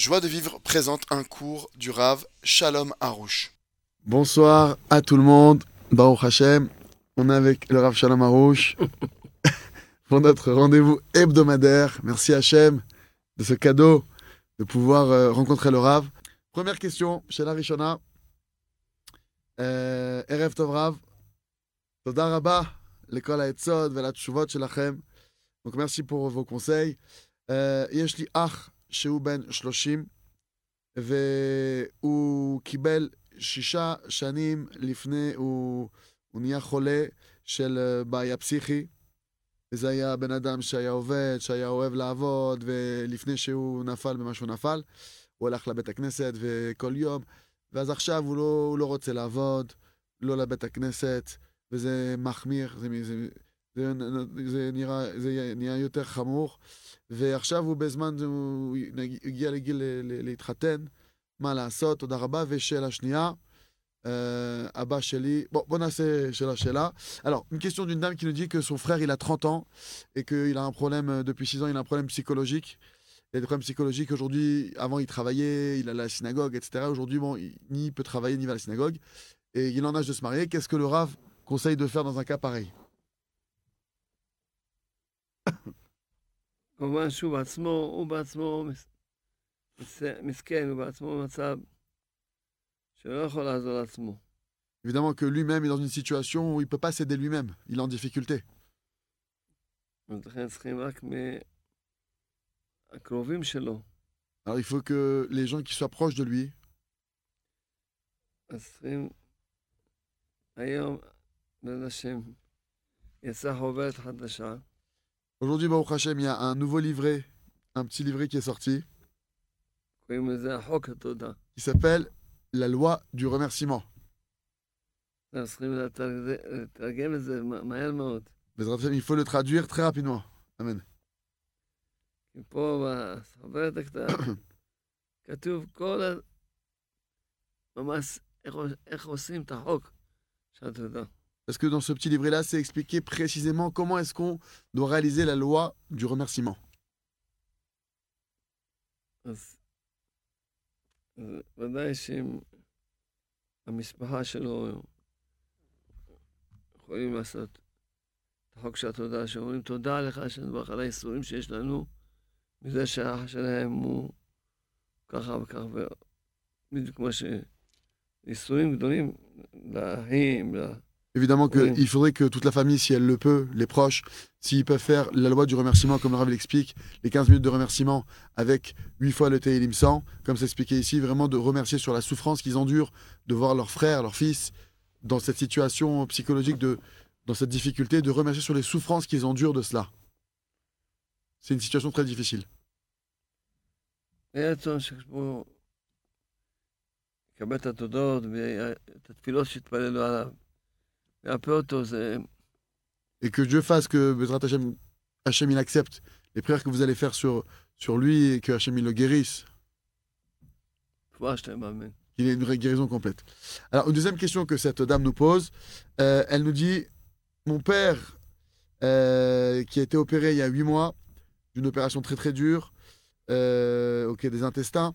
Joie de vivre présente un cours du Rav Shalom Harouche. Bonsoir à tout le monde. Baruch Hashem. On est avec le Rav Shalom Harouche pour notre rendez-vous hebdomadaire. Merci Hashem de ce cadeau de pouvoir euh, rencontrer le Rav. Première question, Shela Rishona. Euh, Erev Tov Rav. Todaraba. L'école à Etzod, Velat Shuvot, Shelachem. Donc merci pour vos conseils. Euh, Yeshli Ach. שהוא בן 30, והוא קיבל שישה שנים לפני, הוא, הוא נהיה חולה של אה, בעיה פסיכי. וזה היה בן אדם שהיה עובד, שהיה אוהב לעבוד, ולפני שהוא נפל במה שהוא נפל, הוא הלך לבית הכנסת וכל יום, ואז עכשיו הוא לא, הוא לא רוצה לעבוד, לא לבית הכנסת, וזה מחמיר, זה, זה, זה, זה, נראה, זה נהיה יותר חמור. ועכשיו הוא בזמן, הוא הגיע לגיל ל- ל- להתחתן, מה לעשות, תודה רבה. ושאלה שנייה, euh, Abba Sheli. Bon, bon, c'est Shela Shela. Alors, une question d'une dame qui nous dit que son frère, il a 30 ans et qu'il a un problème, euh, depuis 6 ans, il a un problème psychologique. Il a des problèmes psychologiques. Aujourd'hui, avant, il travaillait, il allait à la synagogue, etc. Aujourd'hui, bon, il, ni il peut travailler, ni va à la synagogue. Et il est en âge de se marier. Qu'est-ce que le Rav conseille de faire dans un cas pareil כמובן שהוא בעצמו, הוא בעצמו מס- מס- מסכן, הוא בעצמו במצב שלא יכול לעזור לעצמו. Évidemment que lui-même est dans une situation où il ne peut pas s'aider lui-même. Il est en difficulté. אז לכן צריכים רק מהקרובים שלו. Alors, il faut que les gens qui soient proches de lui, Aujourd'hui, Baruch Hashem, il y a un nouveau livret, un petit livret qui est sorti. Qui s'appelle La loi du remerciement. Il faut le traduire très rapidement. Amen. כי פה בחוברת הקטנה כתוב כל ה... ממש איך, איך עושים את החוק של התודה. Parce que dans ce petit livret-là, c'est expliqué précisément comment est-ce qu'on doit réaliser la loi du remerciement. אז אז ודאי שאם המשפחה שלו יכולים לעשות את החוק של התודה, שאומרים תודה לך שנדבך על האיסורים שיש לנו, מזה שהאח שלהם הוא ככה וככה, בדיוק כמו שאיסורים גדולים לאחים, ל... Évidemment Oui. qu'il faudrait que toute la famille, si elle le peut, les proches, s'ils peuvent faire la loi du remerciement, comme le Rav l'explique, les 15 minutes de remerciement avec 8 fois le Tehillim 100, comme c'est expliqué ici, vraiment de remercier sur la souffrance qu'ils endurent, de voir leur frère, leur fils, dans cette situation psychologique, de, dans cette difficulté, de remercier sur les souffrances qu'ils endurent de cela. C'est une situation très difficile. Et que Dieu fasse que Bezrat Hachem, Hachem, accepte les prières que vous allez faire sur, sur lui et que Hachem le guérisse. Il y a une guérison complète. Alors, une deuxième question que cette dame nous pose, euh, elle nous dit Mon père, euh, qui a été opéré il y a 8 mois, d'une opération très très dure, euh, ok, des intestins,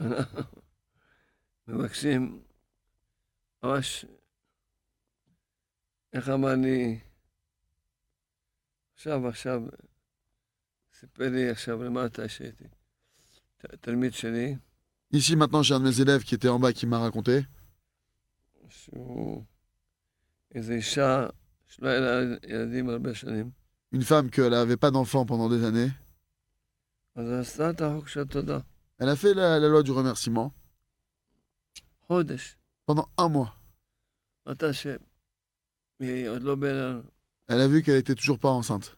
אנחנו מבקשים, ממש, איך אמר לי, עכשיו, עכשיו, סיפר לי עכשיו למטה שהייתי, ת- תלמיד שלי, Ici maintenant j'ai un de mes élèves qui était en bas qui m'a raconté שהוא איזו אישה שלא היה לה ילדים הרבה שנים, une femme qu'elle n'avait pas d'enfant pendant des années. Elle a fait la, loi du remerciement pendant un mois. Elle a vu qu'elle était toujours pas enceinte.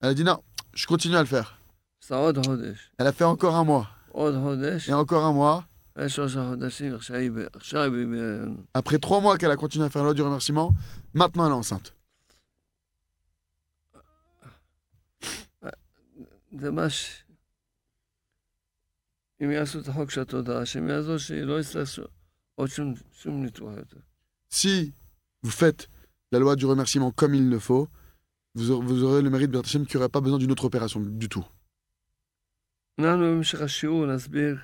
Elle a dit non, je continue à le faire. Elle a fait encore un mois. Et encore un mois. Après trois mois qu'elle a continué à faire la loi du remerciement, maintenant elle est enceinte. אם יעשו את החוק של התודעה, שהם יעזור שהיא לא יצטרך ש- עוד שום, שום ניתוח יותר. Si vous faites la loi du remerciement comme il le faut, vous aurez, vous aurez le mérite de Hachem qu'il n'y aurait pas besoin d'une autre opération du tout. אנחנו במשך השיעור נסביר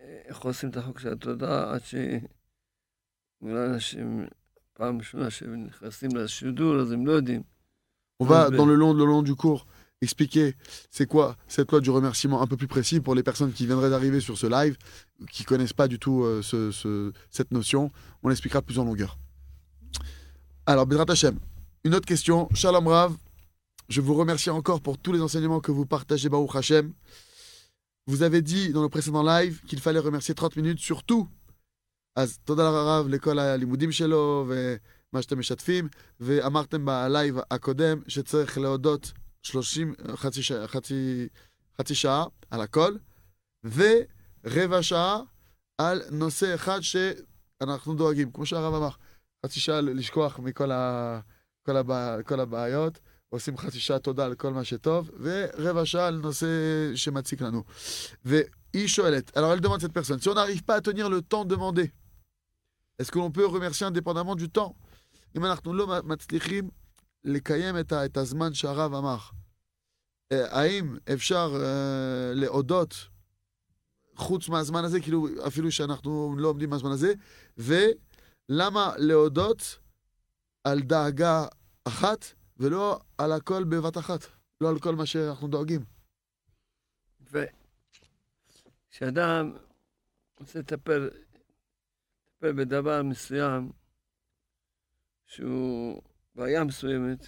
אה, איך עושים את החוק של התודעה, עד שאולי אנשים, פעם ראשונה שהם נכנסים לשידור, אז הם לא יודעים. On va, Ouais. dans le long, le long du cours, expliquer c'est quoi cette loi du remerciement un peu plus précis pour les personnes qui viendraient d'arriver sur ce live, qui connaissent pas du tout euh, ce- ce- cette notion. On l'expliquera plus en longueur. Alors, Bezrat Hashem, une autre question. Shalom Rav, je vous remercie encore pour tous les enseignements que vous partagez, Baruch Hashem. Vous avez dit dans le précédent live qu'il fallait remercier 30 minutes, surtout. אז תודה לרב לכל הלימודים שלו ומה שאתם משתפים. ואמרתם בלייב הקודם שצריך להודות 30, חצי, ש... חצי, חצי שעה על הכל, ורבע שעה על נושא אחד שאנחנו דואגים, כמו שהרב אמר, חצי שעה לשכוח מכל ה... כל, הבע... כל הבעיות, עושים חצי שעה תודה על כל מה שטוב, ורבע שעה על נושא שמציק לנו. והיא שואלת, alors elle demande cette personne, si on n'arrive pas à tenir le temps demandé, est-ce que l'on peut remercier indépendamment du temps אם אנחנו לא מצליחים לקיים את, ה, את הזמן שהרב אמר, אה, האם אפשר אה, להודות חוץ מהזמן הזה, כאילו אפילו שאנחנו לא עומדים מהזמן הזה, ולמה להודות על דאגה אחת ולא על הכל בבת אחת, לא על כל מה שאנחנו דואגים. וכשאדם רוצה לטפל, לטפל בדבר מסוים, שהוא בעיה מסוימת,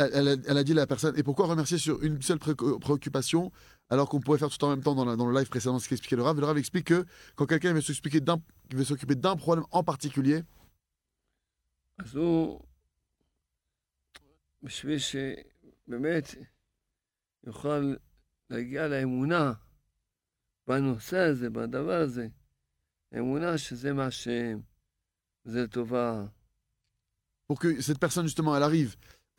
elle, a, dit à la personne, et pourquoi remercier sur une seule préoccupation alors qu'on pourrait faire tout en même temps dans, le live précédent ce qu'expliquait le Rav Le Rav explique que quand quelqu'un s'occuper d'un, veut s'occuper d'un problème en particulier, pour que cette personne justement elle arrive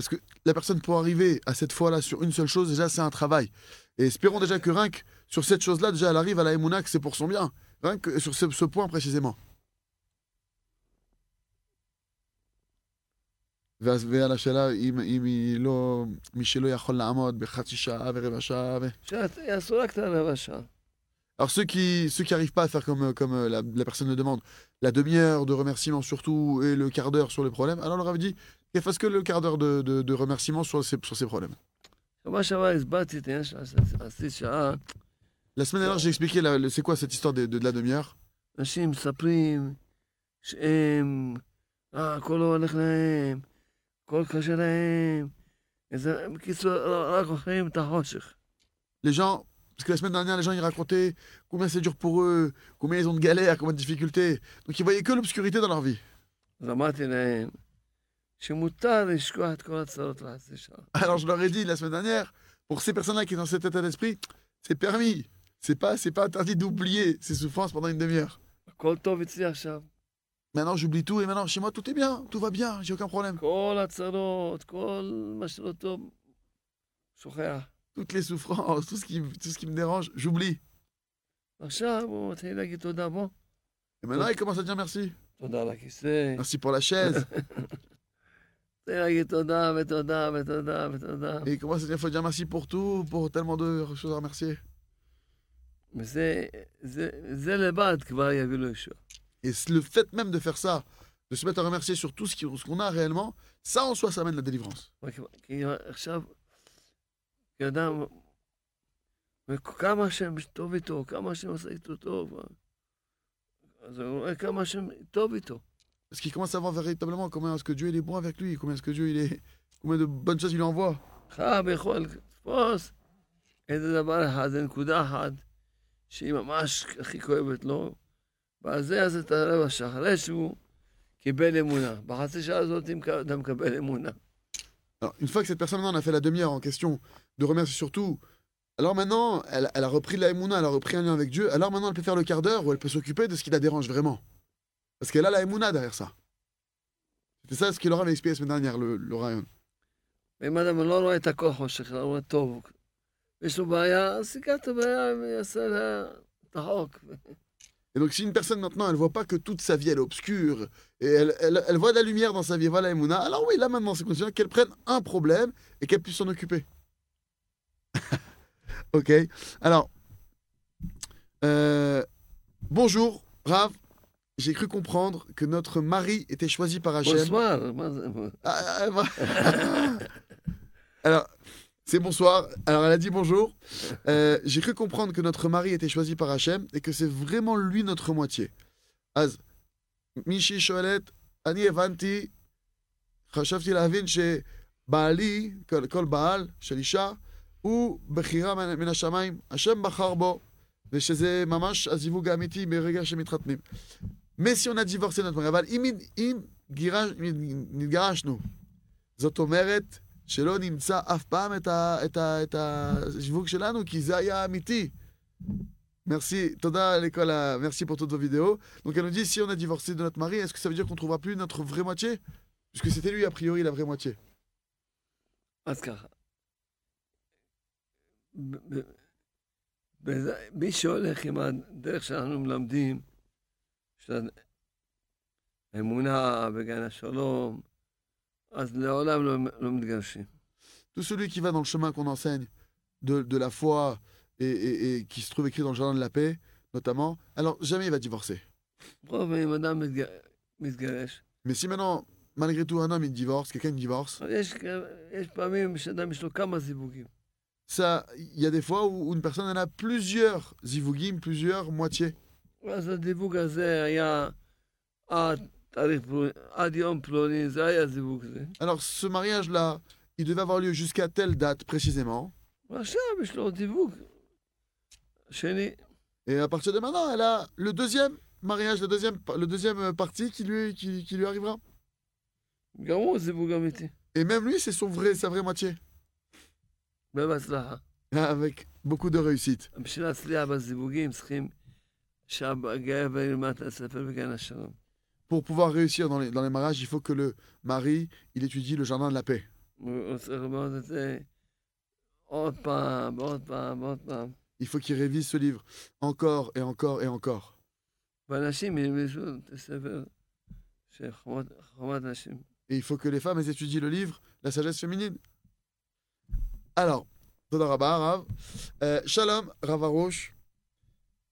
parce que la personne pour arriver à cette fois-là sur une seule chose, déjà c'est un travail. Et espérons déjà que rien que sur cette chose-là, déjà elle arrive à la Emouna que c'est pour son bien, rien que sur ce, ce point précisément. ואז ועל השאלה אם, אם היא לא, מי שלא יכול לעמוד בחצי שעה ורבע שעה ו... שיעשו רק את הרבע שעה. Alors ceux qui ceux qui arrivent pas à faire comme, euh, comme euh, la, la personne le demande, la demi-heure de remerciement surtout et le quart d'heure sur les problèmes, alors on leur avait dit كيف اسكو que le quart d'heure de ريمارسيمون سور سي سور La semaine dernière, j'ai expliqué c'est quoi cette histoire de, de, la demi-heure? Les gens, parce que la semaine dernière, les gens ils racontaient combien c'est dur pour eux, combien ils ont de galères, combien de difficultés. Donc ils voyaient que l'obscurité dans leur vie. Alors je leur ai dit la semaine dernière, pour ces personnes-là qui sont dans cet état d'esprit, c'est permis. C'est pas, c'est pas interdit d'oublier ces souffrances pendant une demi-heure. Maintenant j'oublie tout et maintenant chez moi tout est bien, tout va bien, j'ai aucun problème. Toutes les souffrances, tout ce qui, tout ce qui me dérange, j'oublie. Et maintenant il commence à dire merci. Merci pour la chaise. מתחיל להגיד תודה ותודה ותודה ותודה. Et il commence à dire, faut dire merci pour tout, pour tellement de choses à remercier. וזה זה, זה לבד כבר יביא לו ישועה. Et c'est le fait même de faire ça, de se mettre à remercier sur tout ce qui- ce qu'on a réellement, ça en soi, ça amène la délivrance. רק- כי עכשיו, כי אדם וכמה השם טוב איתו, כמה השם עושה איתו טוב. אז הוא רואה כמה השם טוב איתו. Parce qu'il commence à voir véritablement combien est-ce que Dieu il est bon avec lui, combien est-ce que Dieu il est, combien de bonnes choses il lui envoie. חייב יכול לתפוס איזה דבר אחד, זה נקודה אחת, שהיא ממש הכי כואבת לו, ועל זה אז את הרבע שעה, אחרי שהוא קיבל אמונה. בחצי שעה הזאת אתה מקבל אמונה. Alors, une fois que cette personne on a fait la demi-heure en question de remercier surtout, alors maintenant, elle, elle a repris la Emouna, elle a repris un lien avec Dieu, alors maintenant elle peut faire le quart d'heure où elle peut s'occuper de ce qui la dérange vraiment. Parce qu'elle a la Emouna derrière ça. C'était ça ce qu'il leur avait expliqué la semaine dernière, le, le Rayon. ואם אדם לא רואה את הכל חושך, לא רואה טוב, יש לו בעיה, אז סיגר את הבעיה ויעשה לה את החוק. Et donc, si une personne maintenant, elle voit pas que toute sa vie elle est obscure, et elle, elle, elle voit de la lumière dans sa vie, elle voit la Emouna, alors oui, là maintenant, c'est condition qu'elle prenne un problème et qu'elle puisse s'en occuper. ok Alors, euh, bonjour, Rav. J'ai cru comprendre que notre mari était choisi par Hachem. בונסואר, מה זה? Ah, ah, ah, Alors, c'est bonsoir. Alors, elle a dit bonjour. Euh, J'ai cru comprendre que notre mari était choisi par Hachem et que c'est vraiment lui notre moitié. Az, מישהי שואלת, אני הבנתי, חשבתי להבין שבעלי, כל, כל בעל של אישה, הוא בחירה מן, מן השמיים, השם בחר בו, ושזה ממש הזיווג האמיתי ברגע שמתחתנים. Mais si on a divorcé notre mari, אבל אם, אם גירש, אם נתגרשנו, זאת אומרת שלא נמצא אף פעם את, ה, את, ה, את הזיווג שלנו, כי זה היה אמיתי. Merci, Toda l'école, a- merci pour toutes vos vidéos. Donc elle nous dit si on a divorcé de notre mari, est-ce que ça veut dire qu'on trouvera plus notre vraie moitié Puisque c'était lui a priori la vraie moitié. אז ככה. ב- ב- בזה- מי שהולך עם הדרך שאנחנו מלמדים, של האמונה בגן השלום, אז לעולם לא, לא מתגרשים. Tout celui qui va dans le chemin qu'on enseigne de, de la foi et, et- et qui se trouve écrit dans le jardin de la paix, notamment, alors jamais il va divorcer. בכל אופן, אם אדם מתג... מתגרש, Mais si maintenant, malgré tout, un homme il divorce, quelqu'un divorce, אבל יש, יש פעמים שאדם יש לו כמה זיווגים. ça, il y a des fois où, où une personne elle a plusieurs zivugim, plusieurs moitiés. אז הדיווג הזה היה עד תאריך פלוני, עד יום פלוני, זה היה זיווג זה. Alors ce mariage-là, il devait avoir lieu jusqu'à telle date précisément. ועכשיו יש לו דיווג שני. Et à partir de maintenant, elle a le deuxième mariage, le deuxième, le deuxième euh, parti qui lui, qui, qui lui arrivera. גם הוא זיווג אמיתי. Et même lui, c'est son vrai, sa vraie moitié. ובהצלחה. Avec beaucoup de réussite. Pour pouvoir réussir dans les, dans les mariages, il faut que le mari il étudie le jardin de la paix. Il faut qu'il révise ce livre encore et encore et encore. Et il faut que les femmes étudient le livre, la sagesse féminine. Alors, euh, Shalom, Ravarouche.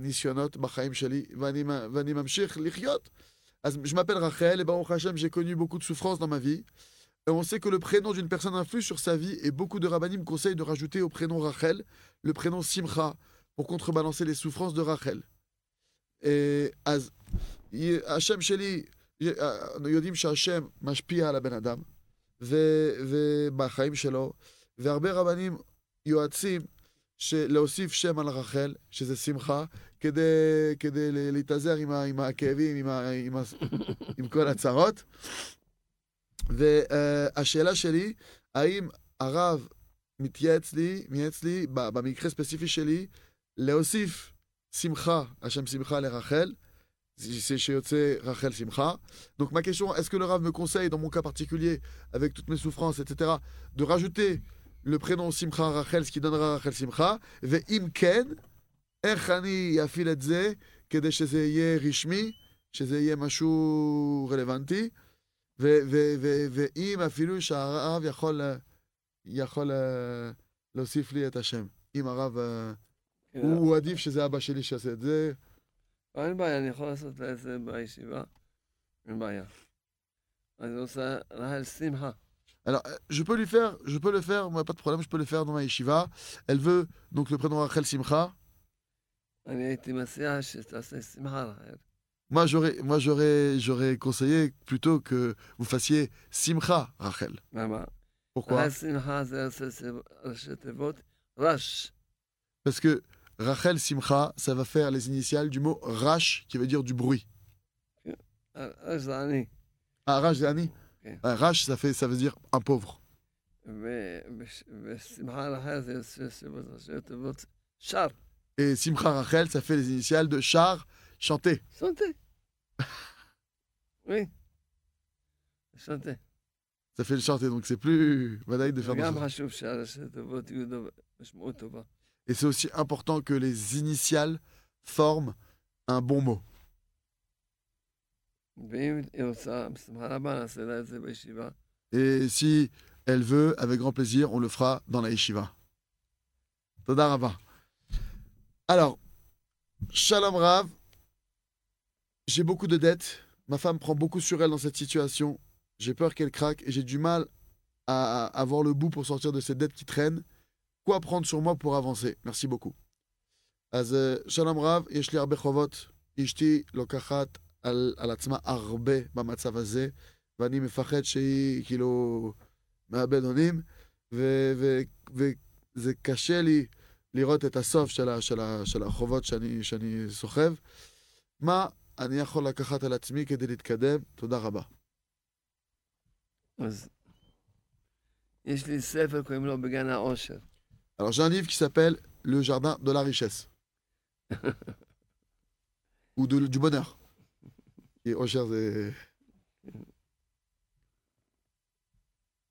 ניסיונות בחיים שלי, ואני, ואני ממשיך לחיות. אז je m'appelle Rachel, et Baruch Hashem, j'ai connu beaucoup de souffrances dans ma vie. Et on sait que le prénom d'une personne influe sur sa vie, et beaucoup de rabbinim conseillent de rajouter au prénom Rachel le prénom Simcha, pour contrebalancer les souffrances de Rachel. Et אז השם שלי, אנו יודעים שהשם משפיע על הבן אדם, ו- ובחיים שלו, והרבה רבנים, יועצים, להוסיף שם על רחל, שזה שמחה, כדי, כדי להתאזר עם, עם הכאבים, עם, עם, עם כל הצרות. והשאלה שלי, האם הרב מתייעץ לי, מייעץ לי, במקרה ספציפי שלי, להוסיף שמחה, השם שמחה לרחל, שיוצא רחל שמחה. Mon cas particulier, avec toutes mes souffrances, etc., de rajouter le prénom Simcha Rachel, ce qui donnera Rachel Simcha, ואם כן, איך אני אפעיל את זה כדי שזה יהיה רשמי, שזה יהיה משהו רלוונטי, ואם אפילו שהרב יכול, יכול אה, להוסיף לי את השם. אם הרב, אה, כן, הוא עדיף שזה אבא שלי שיעשה את זה, אין בעיה, אני יכול לעשות את זה בישיבה, אין בעיה. אני רוצה רחל שמחה. Alors, euh, je peux lui faire, je peux le faire, moi, pas de problème, je peux le faire dans ma yeshiva. Elle veut donc le prénom Rachel Simcha. Moi, j'aurais, moi, j'aurais, j'aurais conseillé plutôt que vous fassiez Simcha Rachel. Pourquoi? Parce que Rachel Simcha, ça va faire les initiales du mot Rash, qui veut dire du bruit. Ah, Rash Zani. Rach, ça, fait, ça veut dire un pauvre. Et Simcha Rachel, ça fait les initiales de char, chanter. Chanter. oui. Chanter. Ça fait le chanter, donc c'est plus Et c'est aussi important que les initiales forment un bon mot. Et si elle veut, avec grand plaisir, on le fera dans la yeshiva. Todarava. Alors, Shalom Rav, j'ai beaucoup de dettes. Ma femme prend beaucoup sur elle dans cette situation. J'ai peur qu'elle craque et j'ai du mal à avoir le bout pour sortir de cette dette qui traîne. Quoi prendre sur moi pour avancer? Merci beaucoup. Euh, Shalom Rav, Yeshli Arbechovot, Ishti Lokachat על, על עצמה הרבה במצב הזה. ואני מפחד שהיא כאילו מאבד אונים, וזה קשה לי לראות את הסוף של, ה- של, ה- של החובות שאני, שאני סוחב. מה אני יכול לקחת על עצמי כדי להתקדם? תודה רבה. אז יש לי ספר, קוראים לו בגן העושר. Alors j'ai un livre qui s'appelle Le jardin de la richesse. Ou de- du bonheur. Et oh, cher, c'est-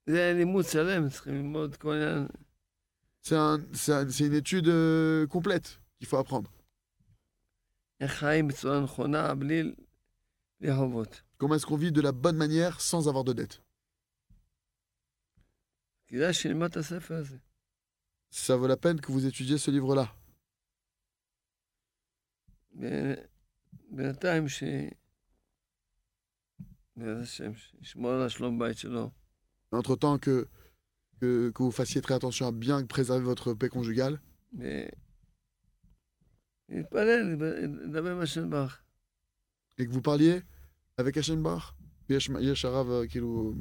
זה לימוד שלם, צריכים ללמוד כל העניין. c'est un- c'est un- c'est une étude euh, complète qu'il faut apprendre. איך חיים בצורה נכונה, בלי, בלי חובות. Comment est-ce qu'on vit de la bonne manière sans avoir de dette כדאי שילמד את הספר הזה. Ça vaut la peine que vous étudiez ce livre-là. Entre-temps que, que, que vous fassiez très attention à bien préserver votre paix conjugale להתפלל, לדבר עם השם ברך. et que vous parliez avec Hachem Bar. יש, יש הרב אה, כאילו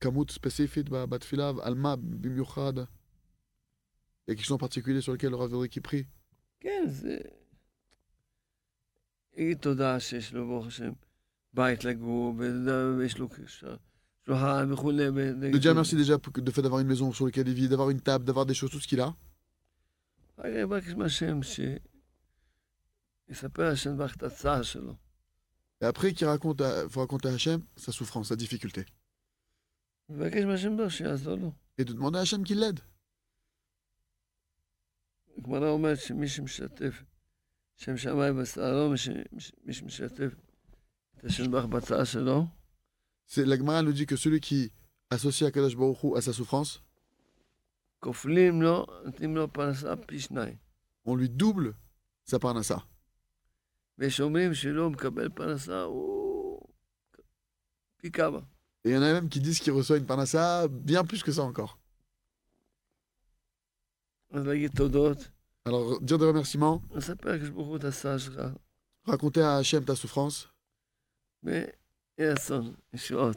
כמות ספציפית ב- בתפילה, על מה במיוחד? Il y a quelque chose en particulier sur lequel le Rav voudrait qu'il prie כן, זה... יגיד תודה שיש לו, ברוך השם, בית לגור, ויש לו שולחן וכולי. De dire merci déjà pour, que- de fait d'avoir une maison sur laquelle il vit, d'avoir une table, d'avoir des choses, tout ce qu'il a. רק יבקש מהשם שיספר השם ברך את הצער שלו. Et après, qu'il raconte, à- faut raconter à Hachem sa souffrance, sa difficulté. יבקש מהשם ברך שיעזור לו. Et de demander à Hachem qu'il l'aide. הגמרא אומרת שמי שמשתף שם שמיים בשערו, מי ש- La Gemara nous dit que celui qui associe Akadosh Baruch à sa souffrance, on lui double sa parnassa. Et il y en a même qui disent qu'il reçoit une parnassa bien plus que ça encore. Alors, dire des remerciements. Raconter à Hachem ta souffrance mais Yasson, Shuot.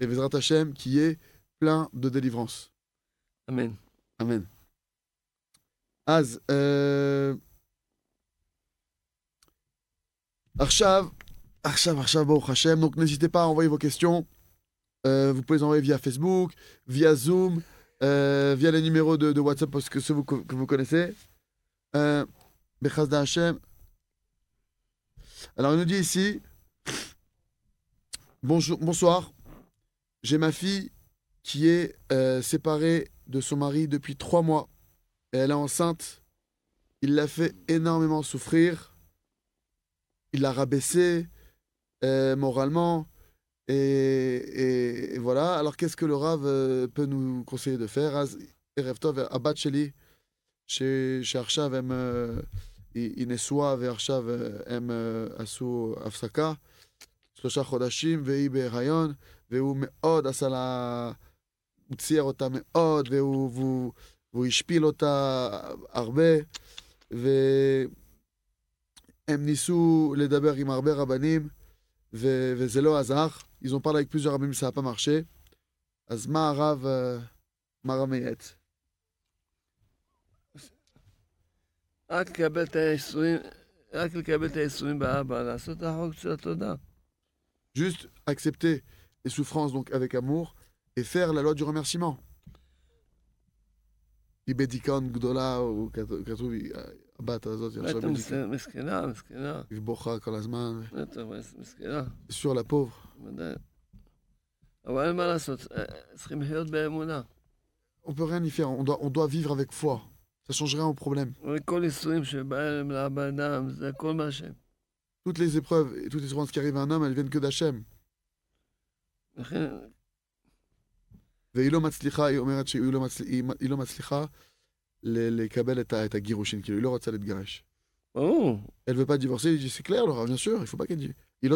Et Vezrat Hashem qui est plein de délivrance. Amen. Amen. Az, euh... Arshav, Arshav, Arshav, Baruch Hashem. Donc n'hésitez pas à envoyer vos questions. Euh, vous pouvez les envoyer via Facebook, via Zoom, euh, via les numéros de, de WhatsApp parce que ceux vous, que vous connaissez. Euh, Bechazda Hashem. Alors il nous dit ici, Bonjour, bonsoir. J'ai ma fille qui est euh, séparée de son mari depuis trois mois. Elle est enceinte. Il l'a fait énormément souffrir. Il l'a rabaissée euh, moralement. Et, et, et, voilà. Alors, qu'est-ce que le Rav euh, peut nous conseiller de faire? Ereftov Abad Sheli, chez Arshav, Ineswa, Vershav, M. Euh, euh, euh, Asu, Afsaka. שלושה חודשים, והיא בהיריון, והוא מאוד עשה לה... הוא צייר אותה מאוד, והוא, והוא, והוא השפיל אותה הרבה, והם ניסו לדבר עם הרבה רבנים, ו- וזה לא עזר. Ils ont parlé avec plusieurs rabbins. אז מה הרב, אה, מה הרב מייעץ? רק לקבל את האיסורים, רק לקבל את האיסורים באבא, לעשות את החוק של התודה. Juste accepter les souffrances donc avec amour et faire la loi du remerciement. היא בדיכאון גדולה, הוא כתוב- כתוב, היא- הבת הזאת היא עכשיו בטח בדיכאון. מס- מסכנה, מסכנה, היא בוכה כל הזמן, בטח מס- מסכנה, sur la pauvre. ודאי. אבל אין מה לעשות, אה, צריכים לחיות באמונה. On peut rien y faire, on doit, on doit vivre avec foi. Ça change rien au problème. וכל איסורים שבאים לאבא אדם, זה הכל מהשם. toutes les épreuves et toutes les souffrances qui arrivent à un homme, elles viennent que d'Hachem. Oh. Elle veut pas divorcer, il dit c'est clair, Laura, bien sûr, il faut pas qu'elle dise. Il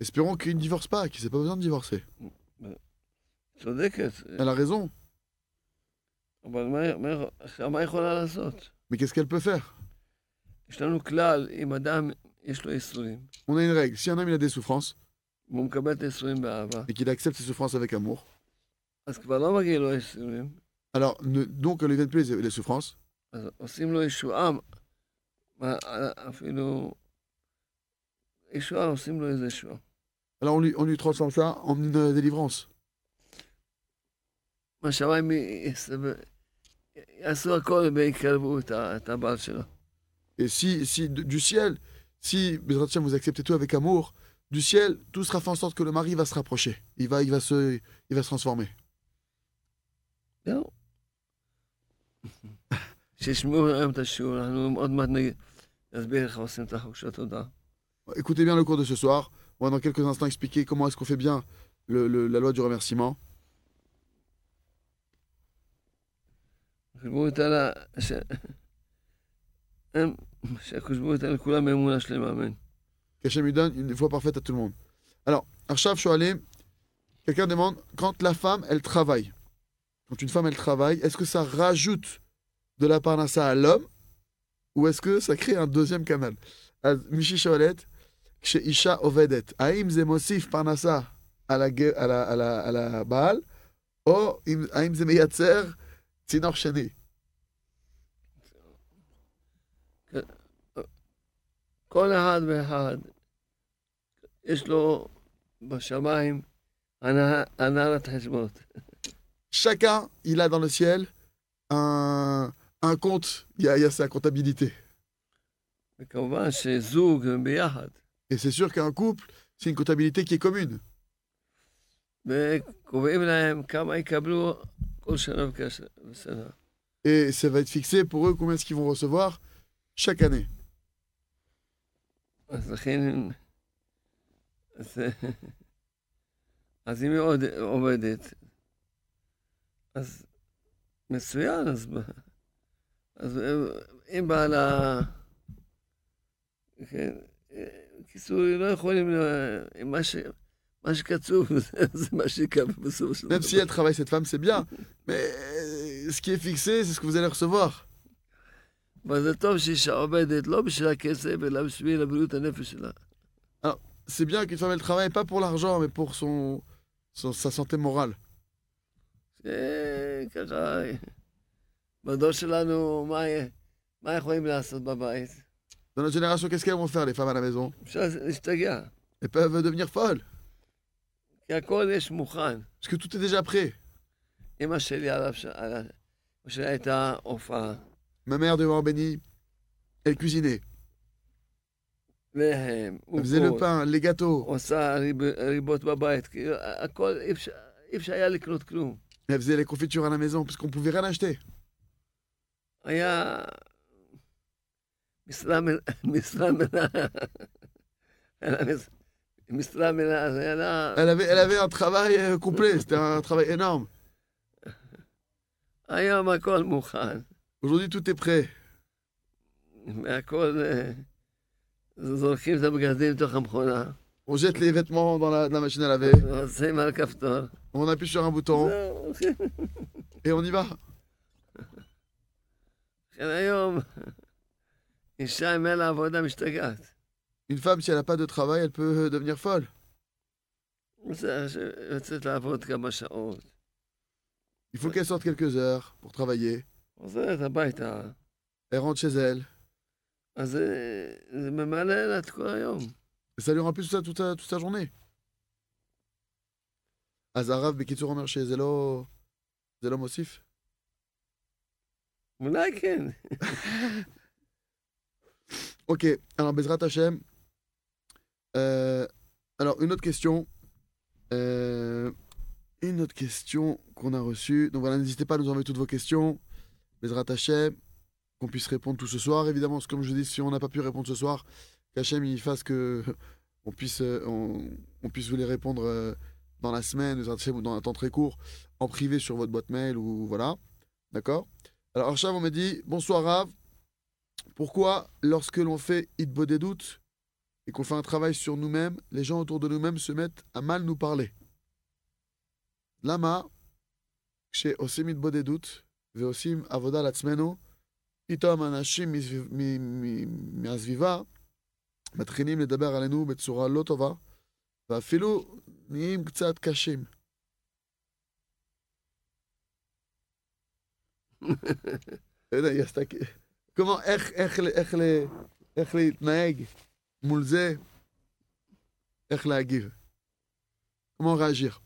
Espérons qu'il ne divorce pas, qu'il n'ait pas besoin de divorcer. Elle a raison. Mais qu'est-ce qu'elle peut faire? On a une règle. Si un homme a des souffrances, et qu'il accepte ses souffrances avec amour, alors ne, donc lui donne plus les, souffrances? Alors on lui, on transforme ça en une euh, délivrance. מה שהמים יסתבר- יעשו הכל ויקרבו את ה- את הבעל שלו. Et si, si de- du ciel, si Bezrat Hashem, vous acceptez tout avec amour, du ciel, tout sera fait en sorte que le mari va se rapprocher. Il va, il va, se, il va se transformer. זהו. שישמעו היום את השיעור, אנחנו עוד מעט נגיד- נסביר איך עושים את החוק של התודה. Écoutez bien le cours de ce soir. On va dans quelques instants expliquer comment est-ce qu'on fait bien le- le- la loi du remerciement. חשבו אותה ל... ש... הם, שהקדוש ייתן לכולם אמונה שלמה, אמן. Qu'Hachem lui donne une foi parfaite à tout le monde. Alors, Arshav Shoalim, quelqu'un demande quand la femme, elle travaille, quand une femme, elle travaille, est-ce que ça rajoute de la parnassa à l'homme ou est-ce que ça crée un deuxième canal אז מישהי שואלת, כשאישה עובדת, האם זה מוסיף פרנסה על, הג... על, ה... על, ה... על הבעל, או אם... האם זה מייצר צינור שני? כל אחד ואחד, יש לו בשמיים הנהלת הנהלת חשבונות. Chacun, il a dans le ciel un, un compte, il y, a, il y a sa comptabilité. וכמובן שזוג הם ביחד, Et c'est sûr qu'un couple, c'est une comptabilité qui est commune. שנה ושנה. Et ça va être fixé pour eux combien est-ce qu'ils vont recevoir chaque année. אז לכן, אז, אז אם היא עוד עובדת, אז מצוין, אז, אז אם בעלה, כן, בקיצור, לא יכולים, מה, ש, Même si elle travaille cette femme, c'est bien. Mais euh, ce qui est fixé, c'est ce que vous allez recevoir. C'est bien qu'une femme, elle travaille pas pour l'argent, mais pour son, sa santé morale. Dans notre génération, qu'est-ce qu'elles vont faire, les femmes à la maison? Elles peuvent devenir folles. Parce que tout est déjà prêt? Ma mère devant béni, elle cuisinait. Elle faisait le pain, les gâteaux. Elle faisait les confitures à la maison parce qu'on ne pouvait rien acheter. Elle avait, un travail euh, complet, c'était un travail énorme. Aujourd'hui, tout est prêt. On jette les vêtements dans la machine à laver. On appuie sur un bouton. Et on y va. Une femme, si elle n'a pas de travail, elle peut euh, devenir folle. Il faut qu'elle sorte quelques heures pour travailler. Elle rentre chez elle. Ça lui remplit tout ça, toute, sa, toute journée. Ah, Azarav chez Mosif. Ok, alors Bezrat Hashem, euh, alors, une autre question. Euh, une autre question qu'on a reçue. Donc voilà, n'hésitez pas à nous envoyer toutes vos questions. Bezrat Hashem, qu'on puisse répondre tout ce soir. Évidemment, comme je dis, si on n'a pas pu répondre ce soir, qu'Hachem il fasse que on puisse, euh, puisse vous les répondre dans la semaine, ou dans un temps très court, en privé sur votre boîte mail ou voilà. D'accord? Alors, Archav, on me dit Bonsoir Rav. Pourquoi, lorsque l'on fait Hitbo des doutes et qu'on fait un travail sur nous-mêmes, les gens autour de nous-mêmes se mettent à mal nous parler Lama, כשעושים התבודדות ועושים עבודה לעצמנו, פתאום אנשים מסביב- מ- מ- מהסביבה מתחילים לדבר עלינו בצורה לא טובה, ואפילו נהיים קצת קשים. לא יודע, היא עשתה... כ- כלומר, איך, איך, ל- איך, ל- איך להתנהג מול זה, איך להגיב. כמו réagir.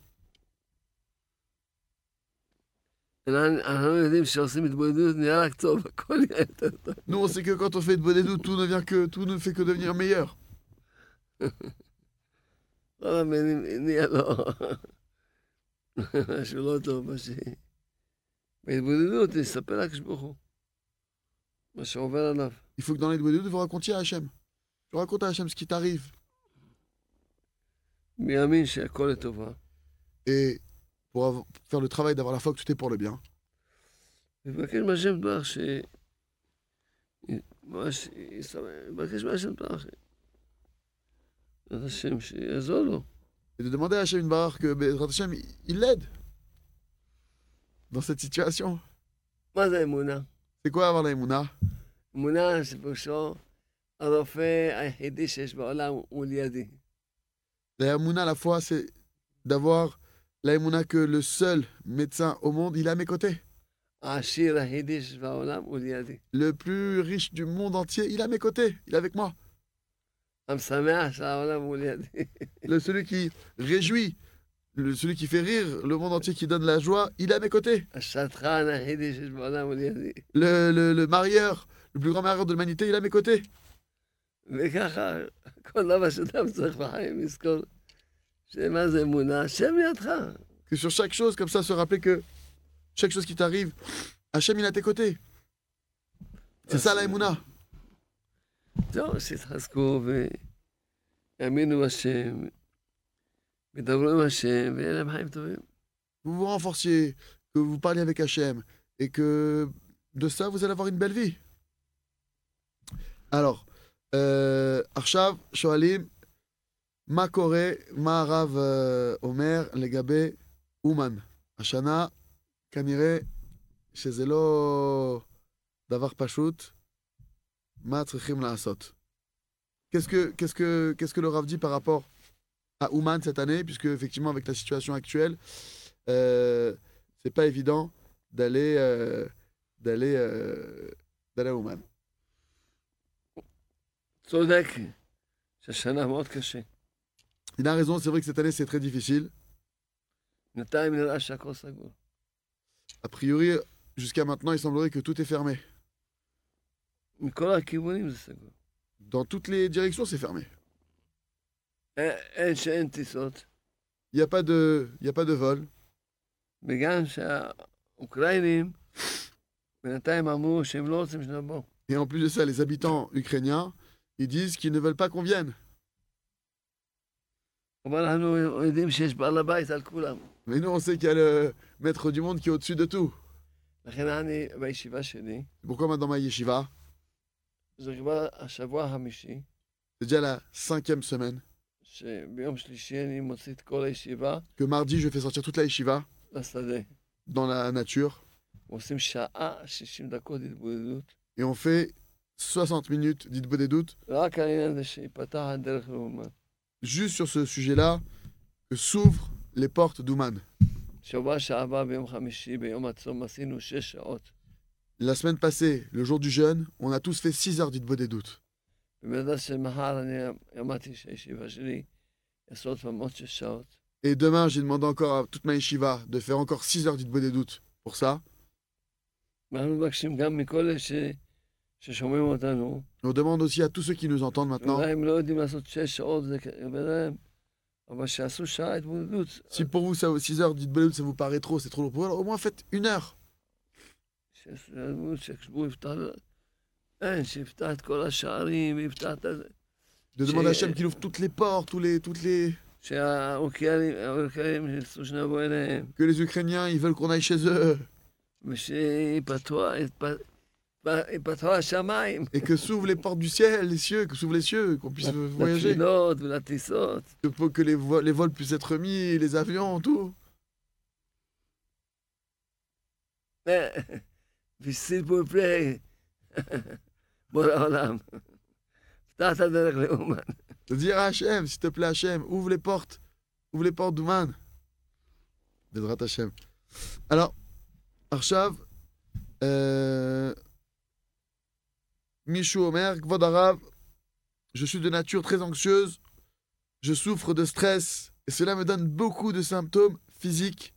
אנחנו יודעים שעושים התבודדות, נראה רק טוב, הכל נראה יותר טוב. Nous, on sait que quand on fait de bonnes tout ne vient que tout ne fait que devenir meilleur. כל המינים נהיה לו משהו לא טוב, מה ש... בהתבודדות נספר לקדוש ברוך הוא מה שעובר עליו. Il faut que dans les bonnes vous racontiez à Hachem. raconte à Hachem ce qui t'arrive. Et pour faire le travail d'avoir la foi que tout est pour le bien. Et de demander à Hachem une barre que Hachem, il l'aide dans cette situation. C'est quoi avoir la Emouna Emouna, c'est pour ça. La Yamouna, la foi, c'est d'avoir la Yamouna que le seul médecin au monde, il est à mes côtés. Le plus riche du monde entier, il est à mes côtés, il est avec moi. Le celui qui réjouit, celui qui fait rire, le monde entier qui donne la joie, il est à mes côtés. Le, le, le marieur, le plus grand marieur de l'humanité, il est à mes côtés. וככה, כל דבר שאדם צריך בחיים לזכור שמה זה אמונה, השם לידך. Que sur chaque chose, comme ça, se rappeler que chaque chose qui t'arrive, Hachem, il est à tes côtés. C'est ça la émouna. זהו, שיתחזקו ויאמינו בהשם, וידברו עם השם, ויהיה להם חיים טובים. Vous vous renforciez, que vous parliez avec Hachem, et que de ça, vous allez avoir une belle vie. Alors, euh, עכשיו שואלים, מה קורה, מה הרב אה, אומר לגבי אומן? השנה, כנראה שזה לא דבר פשוט, מה צריכים לעשות? Qu'est-ce que, qu'est-ce que, qu'est-ce que le Rav dit par rapport à Ouman cette année, puisque effectivement avec la situation actuelle, euh, c'est pas évident d'aller euh, d'aller euh, d'aller à Ouman. Il a raison, c'est vrai que cette année c'est très difficile. A priori, jusqu'à maintenant, il semblerait que tout est fermé. Dans toutes les directions, c'est fermé. Il n'y a, pas de, a pas de vol. Et en plus de ça, les habitants ukrainiens ils disent qu'ils ne veulent pas qu'on vienne. Mais nous, on sait qu'il y a le maître du monde qui est au-dessus de tout. Pourquoi maintenant ma yeshiva? C'est déjà la cinquième semaine. Que mardi, je fais sortir toute la yeshiva dans la nature. Et on fait 60 minutes, dites-vous des doutes. Juste sur ce sujet-là, s'ouvrent les portes d'Ouman. La semaine passée, le jour du jeûne, on a tous fait 6 heures dites-vous des doutes. Et demain, j'ai demandé encore à toute ma yeshiva de faire encore 6 heures dites-vous des doutes pour ça. Nous demandons aussi à tous ceux qui nous entendent maintenant. Si pour vous, ça, 6 heures d'Itbalout, ça vous paraît trop, c'est trop lourd pour vous, au moins faites une heure. De demander à Hachem qu'il ouvre toutes les portes, tous les, toutes les... Que les Ukrainiens, ils veulent qu'on aille chez eux. Monsieur, pas toi, pas. Et que s'ouvrent les portes du ciel, les cieux, que s'ouvrent les cieux, qu'on puisse voyager. Que, que les, vols, les vols puissent être remis, les avions, tout. Mais, s'il vous plaît, de dire à Hachem, s'il te plaît Hachem, ouvre les portes, ouvre les portes d'Ouman. Bezrat Hachem. Alors, Arshav, euh, Michou Omer, Kvodarav, je suis de nature très anxieuse, je souffre de stress, et cela me donne beaucoup de symptômes physiques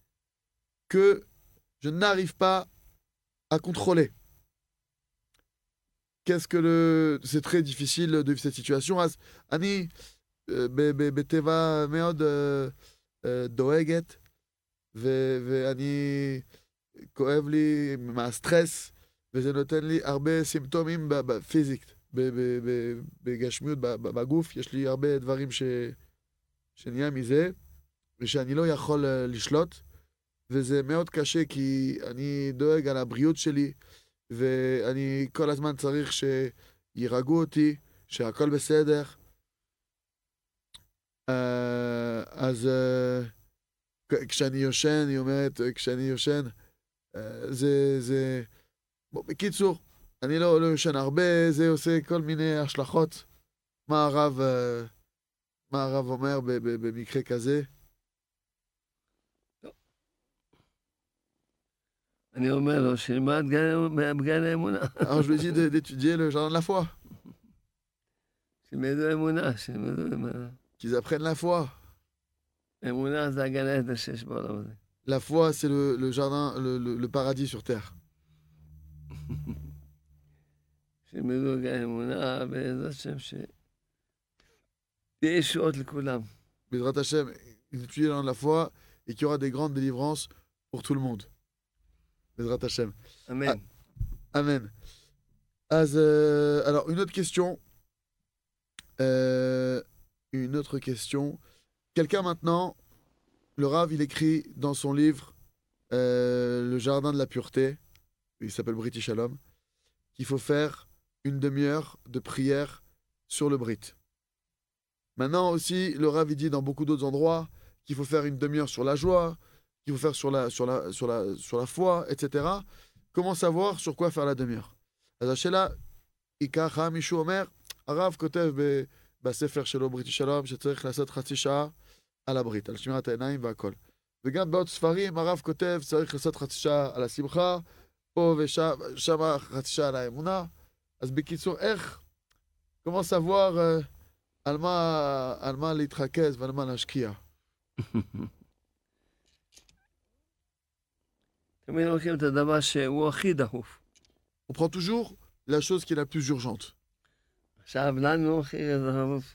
que je n'arrive pas à contrôler. Qu'est-ce que le. C'est très difficile de vivre cette situation. Annie, euh, Beteva Meod euh, euh, Doeget, Annie Koevli, ma stress. וזה נותן לי הרבה סימפטומים ב- בגשמיות, בגוף, יש לי הרבה דברים ש... שנהיה מזה, ושאני לא יכול אה, לשלוט, וזה מאוד קשה כי אני דואג על הבריאות שלי, ואני כל הזמן צריך שירגעו אותי, שהכל בסדר. אה, אז אה, כשאני יושן, היא אומרת, כשאני יושן, זה, זה... בוא, בקיצור, אני לא, לא יושן הרבה, זה עושה כל מיני השלכות. מה הרב, אה, מה הרב אומר ב- ב- במקרה כזה? אני אומר לו, שילמד גן- בגן האמונה. Alors je lui dis de- d'étudier le jardin de la foi, שילמדו אמונה, שילמדו אמונה. qu'ils apprennent la foi. אמונה זה הגן העדן שיש בעולם הזה. La foi, c'est le, le jardin, le, le- le paradis sur terre. שילמדו גן אמונה, בעזרת השם, ש... תהיה ישועות לכולם. Bezrat Hashem, ils étudient le jardin de la foi et qu'il y aura des grandes délivrances pour tout le monde. Bezrat Hashem. אמן. Amen. Az, euh, alors, une autre question. Euh, une autre question. Quelqu'un maintenant, le Rav, il écrit dans son livre euh, Le jardin de la pureté, il s'appelle Briti Shalom, qu'il faut faire une demi-heure de prière sur le Brit. Maintenant aussi, le Rav, il dit dans beaucoup d'autres endroits qu'il faut faire une demi-heure sur la joie, qu'il faut faire sur la, sur, la, sur, la, sur la foi, etc. Comment savoir sur quoi faire la demi-heure אז השאלה היא ככה, מישהו אומר, הרב כותב ב- בספר שלו, בריטי שלום, שצריך לעשות חצי שעה על הברית, על שמירת העיניים והכל. וגם בעוד ספרים הרב כותב, צריך לעשות חצי שעה על השמחה, פה ושם חצי שעה על האמונה. אז בקיצור, איך, כמו סבואר, אה, על מה, על מה להתרכז ועל מה להשקיע. תמיד לוקחים את הדבר שהוא הכי דחוף. On prend toujours la chose qui est la plus urgente. עכשיו, לנו הכי דחוף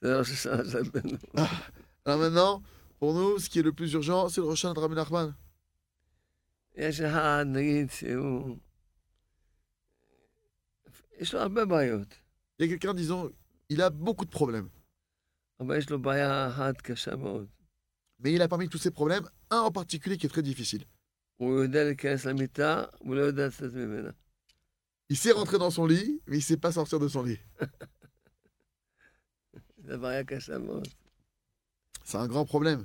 זה ראש השנה שלנו. Alors maintenant, pour nous, ce qui est le plus urgent, c'est le Rosh Hashanah de Rabbi Nachman. יש אחד, נגיד, שהוא... יש לו הרבה בעיות, Il y a quelqu'un, disons, il a beaucoup de problèmes. אבל יש לו בעיה אחת קשה מאוד. Mais il a parmi tous ces problèmes, un en particulier qui est très difficile. הוא יודע להיכנס למיטה, הוא לא יודע לצאת ממנה. Il sait rentrer dans son lit, mais il sait pas sortir de son lit. זו בעיה קשה מאוד. C'est un grand problème.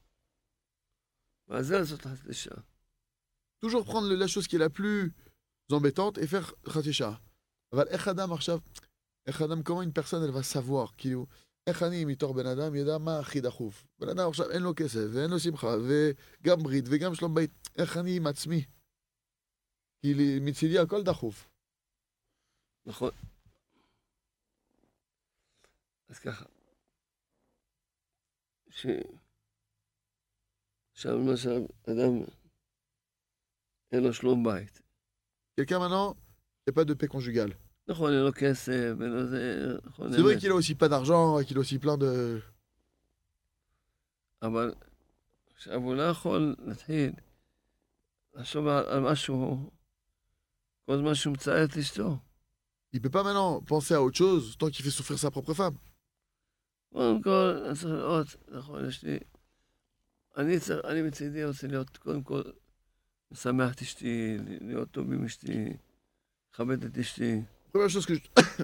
Toujours prendre la chose qui est la plus embêtante et faire עכשיו, איך אדם, comment une personne, elle va savoir, כאילו, איך אני מתור בן אדם ידע מה הכי דחוף. בן אדם עכשיו אין לו כסף, ואין לו שמחה, וגם ברית, וגם שלום בית. איך אני עם עצמי? כאילו, מצידי הכל דחוף. נכון. אז ככה, ש... עכשיו למשל, אדם אין לו שלום בית. Quelqu'un maintenant, il n'y a pas de paix conjugale. נכון, אין לו כסף, אין לו זה, נכון, C'est אין vrai לו- qu'il a aussi pas d'argent, et qu'il a aussi plein de... אבל עכשיו הוא לא יכול להתחיל לחשוב על, על משהו, כל זמן שהוא מצער את אשתו. Il peut pas maintenant penser à autre chose tant qu'il fait souffrir sa propre femme. קודם כל, אני צריך לראות, נכון, יש לי... אני צריך, אני מצידי רוצה להיות, קודם כל, משמח את אשתי, להיות טוב עם אשתי, לכבד את אשתי. Première chose que je,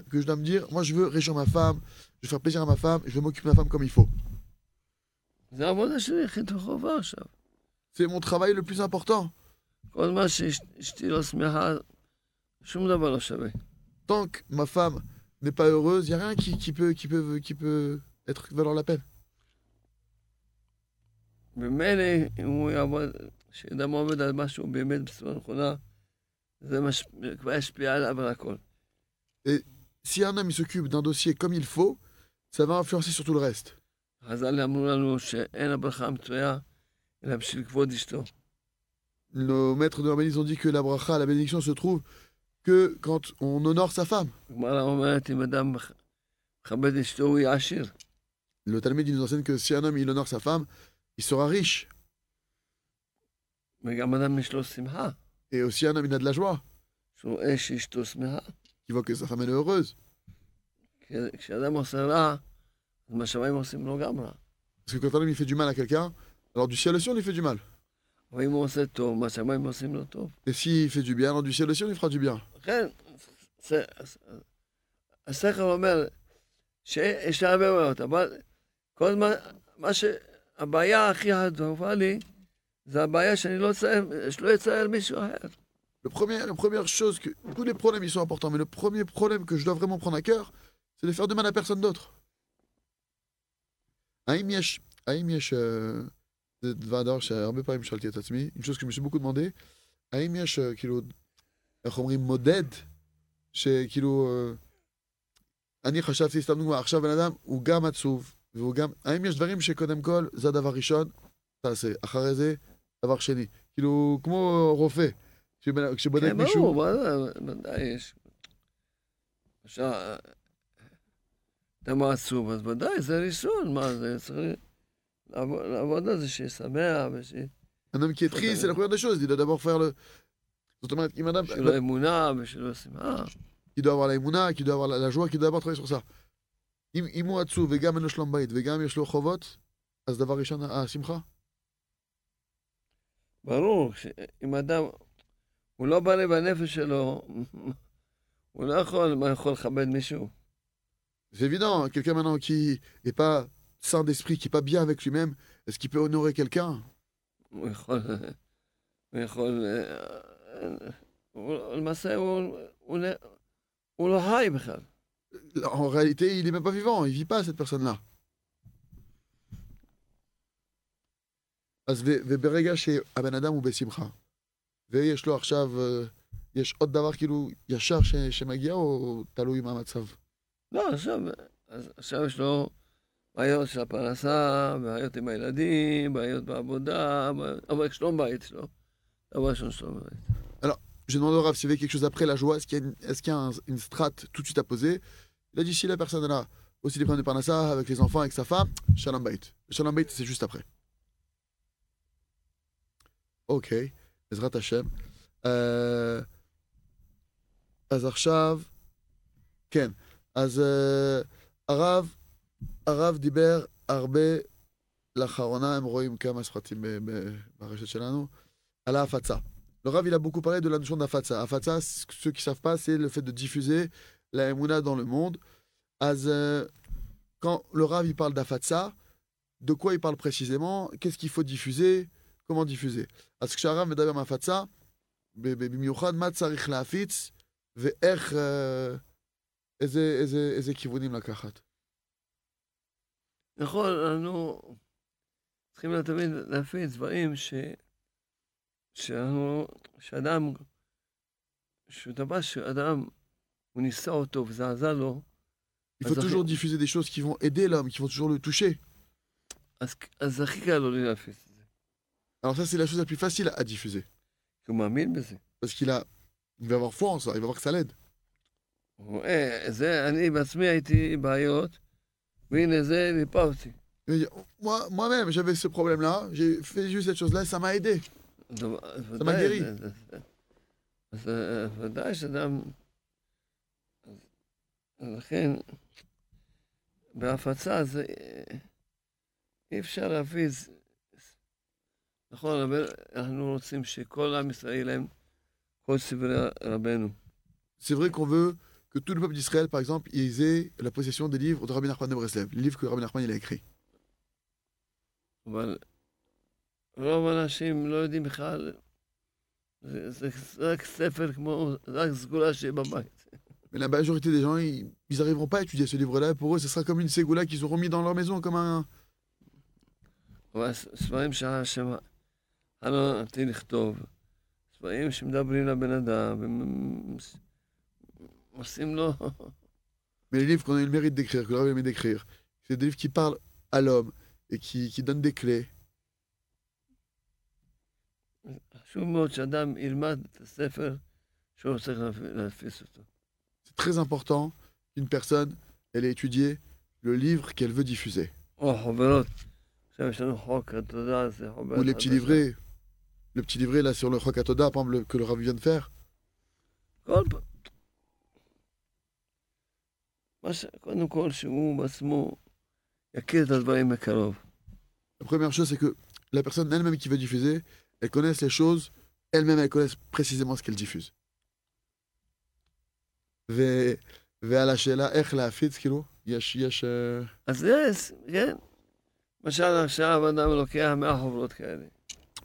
que je dois me dire, moi je veux réjouir ma femme, je veux faire plaisir à ma femme, et je veux m'occuper de ma femme comme il faut. זה העבודה שלי הכי חובה עכשיו. C'est mon travail le plus important. כל זמן שאשתי לא שמחה, שום דבר לא שווה. Tant que ma femme n'est pas heureuse, il n'y a rien qui, qui peut, qui, peut, qui peut être valoir la peine. ממילא, אם הוא יעבוד, שאדם עובד על משהו באמת בצורה נכונה, זה מש... כבר ישפיע עליו על הכל. Si un homme il s'occupe d'un dossier comme il faut, ça va influencer sur tout le reste. חז"ל אמרו לנו שאין הברכה המצויה, אלא בשביל כבוד אשתו. Nos maîtres de l'Arménie ont dit que la bracha, la bénédiction se trouve que quand on honore sa femme. הגמרא אומרת, אם אדם מכ- מכבד אשתו, הוא יהיה עשיר. Le Talmud il nous enseigne que si un homme il honore sa femme, il sera riche. וגם אדם יש לו שמחה, Et aussi un homme il a de la joie, שהוא רואה שאשתו שמחה. qui voit que sa femme elle est heureuse. כי כשאדם עושה רע, אז מהשמיים עושים לו גם רע. Parce que quand un homme il fait du mal à quelqu'un, alors du ciel aussi on lui fait du mal. אבל אם הוא עושה טוב, מהשמיים עושים לו טוב. Et s'il fait du bien, alors du ciel aussi on lui fera du bien. לכן, זה- השכל אומר שיש לי הרבה בעיות, אבל כל הזמן, מה ש... הבעיה הכי הדחופה לי, זה הבעיה שאני לא אצייר, שלא יצייר מישהו אחר. Le premier, la première chose que tous les problèmes ils sont importants, mais le premier problème que je dois vraiment prendre à cœur, c'est de faire de mal à personne d'autre. האם יש, האם יש, אה, זה דבר שהרבה פעמים שאלתי את עצמי, une chose que je me suis beaucoup demandé, האם יש אה, כאילו, איך אומרים, מודד, שכאילו, אה, אני חשבתי, סתם דוגמא, עכשיו בן אדם הוא גם עצוב, והוא גם, האם יש דברים שקודם כל, זה הדבר הראשון, תעשה. אחרי זה, דבר שני. כאילו, כמו רופא, כשבודק כן, מישהו... כן, ברור, ודאי יש. אתה מעצוב, אז ודאי, זה ראשון, מה זה, צריך לעבוד על זה שיהיה שמח וש... אדם כי התחיל, זה נכון לשאול, זה דבר פר... זאת אומרת, אם אדם... שלא אמונה ושלא שמחה. כי דבר על האמונה, כי דבר על הז'ועה, כי דבר על תחילת שלך. אם, אם הוא עצוב וגם אין לו שלום בית וגם יש לו חובות, אז דבר ראשון, אה, שמחה ברור, אם אדם, הוא לא בא לב הנפש שלו, הוא לא יכול, מה יכול לכבד מישהו? זה וידאו, כלכם אמרנו כי איפה שר דספרי, כי איפה ביה וכשימם, אז כי פה נורא כלכה. הוא יכול, הוא יכול, אה, אה, למעשה הוא, הוא לא חי לא בכלל. לא. En réalité, il n'est même pas vivant, il ne vit pas cette personne-là. אז וברגע שהבן אדם הוא בשמחה, ויש לו עכשיו, יש עוד דבר כאילו ישר ש- שמגיע, או תלוי מה המצב? לא, עכשיו, עכשיו יש לו בעיות של הפרנסה, בעיות עם הילדים, בעיות בעבודה, אבל שלום בית שלו. דבר ראשון שלום בית. Je demande au Rav s'il y avait quelque chose après la joie, est-ce qu'il y a, une, est-ce qu'il y a un- une strate tout de suite à poser Il a dit si la personne elle a aussi des problèmes de parnassa avec les enfants, avec sa femme, Shalom Bait. Le Shalom Bait, c'est juste après. Ok, Ezrat Hashem. Euh, אז עכשיו, כן, אז אה, הרב, הרב דיבר הרבה, לאחרונה הם רואים כמה ספרטים ב- ב- ברשת שלנו, על ההפצה. Le Rav, il a beaucoup parlé de la notion d'afatsa. Afatsa, c- ceux qui ne savent pas, c'est le fait de diffuser la Emouna dans le monde. Az, euh, quand le Rav, il parle d'afatsa, de quoi il parle précisément Qu'est-ce qu'il faut diffuser Comment diffuser אז כשהרב מדבר מהפצה, ב- ב- במיוחד מה צריך להפיץ, ואיך, אה, איזה, איזה, איזה כיוונים לקחת. נכון, אנחנו צריכים תמיד להפיץ דברים ש... שאנחנו, שאדם, שהוא דבר שאדם, הוא ניסה אותו וזה עזר לו, Il faut אז toujours הכי- diffuser des choses qui vont aider l'homme, qui vont toujours le toucher. אז, אז הכי קל לו לי להפיץ את זה. Alors ça, c'est la chose la plus facile à diffuser. כי הוא מאמין בזה. Parce qu'il a, il va avoir foi en ça, il va voir que ça l'aide. הוא רואה, זה, אני בעצמי הייתי בעיות, והנה זה ריפא אותי. Il va dire, moi, moi-même, j'avais ce problème-là, j'ai fait juste cette chose-là, et ça m'a aidé. דבר- אז מגדירי. ודאי, זה- זה- זה- אז אה, ודאי שאדם... אז- אז לכן, בהפצה זה... אה, אי אפשר להפיץ... נכון, אבל אנחנו רוצים שכל עם ישראל יהיה להם כל סברי רבנו. C'est vrai qu'on veut que tout le peuple d'Israël, par exemple, ils aient la possession des livres de Rabbi Nachman de Breslev, les livres que Rabbi Nachman il a écrits. אבל רוב האנשים לא יודעים בכלל, זה, זה רק ספר כמו, זה רק סגולה שיהיה בבית. Mais la majorité des gens, ils n'arriveront pas à étudier ce livre-là. Pour eux, ce sera comme une ségoula qu'ils auront mis dans leur maison, comme un. אבל ספרים שהשם לא נתתי לכתוב, ספרים שמדברים לבן אדם, ועושים לו, Mais les livres qu'on a eu le mérite d'écrire, que le Rabbi a aimé d'écrire, c'est des livres qui parlent à l'homme et qui, qui donnent des clés. חשוב מאוד שאדם ילמד את הספר שהוא צריך להפ- להפיץ אותו. C'est très important qu'une personne, elle ait étudié le livre qu'elle veut diffuser. או חוברות. עכשיו יש לנו חוק, אתה יודע, זה חוברת Ou les petits חדשה. livrets. Le petit livret là sur le Chokatoda, par exemple, le- que le Rabbi vient de faire. כל פעם. מה ש... קודם כל, שהוא בעצמו יכיר את הדברים מקרוב. La première chose, c'est que la personne elle-même qui veut diffuser, elle connaisse les choses, elle-même, elle connaisse précisément ce qu'elle diffuse. ו- ועל השאלה איך להפיץ, כאילו, יש, יש... אה, אז יש, כן. למשל עכשיו אדם לוקח 100 חוברות כאלה.